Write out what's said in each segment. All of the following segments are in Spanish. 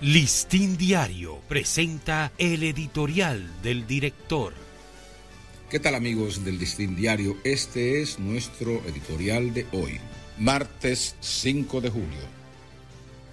Listín Diario presenta el editorial del director. ¿Qué tal amigos del Listín Diario? Este es nuestro editorial de hoy, martes 5 de julio.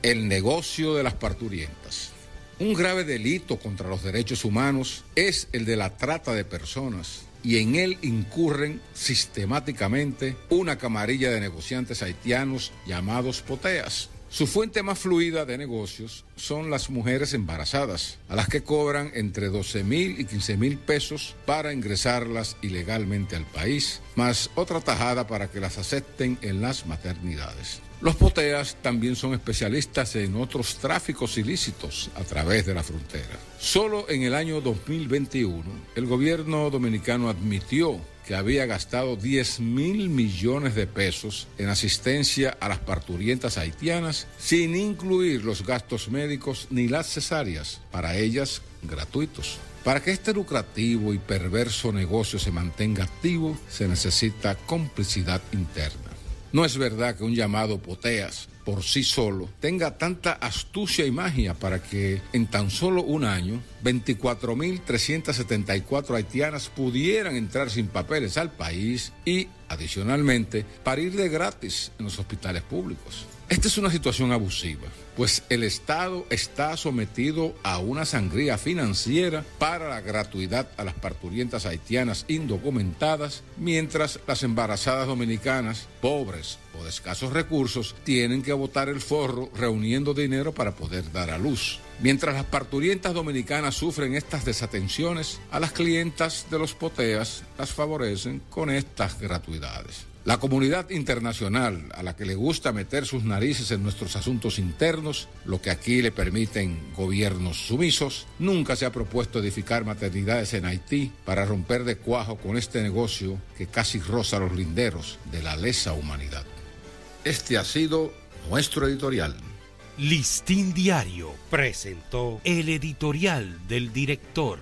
El negocio de las parturientas. Un grave delito contra los derechos humanos es el de la trata de personas y en él incurren sistemáticamente una camarilla de negociantes haitianos llamados poteas su fuente más fluida de negocios son las mujeres embarazadas, a las que cobran entre 12 mil y 15 mil pesos para ingresarlas ilegalmente al país, más otra tajada para que las acepten en las maternidades. Los poteas también son especialistas en otros tráficos ilícitos a través de la frontera. Solo en el año 2021, el gobierno dominicano admitió que había gastado 10 mil millones de pesos en asistencia a las parturientas haitianas, sin incluir los gastos médicos ni las cesáreas, para ellas gratuitos. Para que este lucrativo y perverso negocio se mantenga activo, se necesita complicidad interna. No es verdad que un llamado poteas por sí solo tenga tanta astucia y magia para que en tan solo un año 24.374 haitianas pudieran entrar sin papeles al país y, adicionalmente, parir de gratis en los hospitales públicos. Esta es una situación abusiva, pues el Estado está sometido a una sangría financiera para la gratuidad a las parturientas haitianas indocumentadas, mientras las embarazadas dominicanas, pobres o de escasos recursos, tienen que botar el forro reuniendo dinero para poder dar a luz. Mientras las parturientas dominicanas sufren estas desatenciones, a las clientas de los poteas las favorecen con estas gratuidades. La comunidad internacional, a la que le gusta meter sus narices en nuestros asuntos internos, lo que aquí le permiten gobiernos sumisos, nunca se ha propuesto edificar maternidades en Haití para romper de cuajo con este negocio que casi roza los linderos de la lesa humanidad. Este ha sido nuestro editorial. Listín Diario presentó el editorial del director.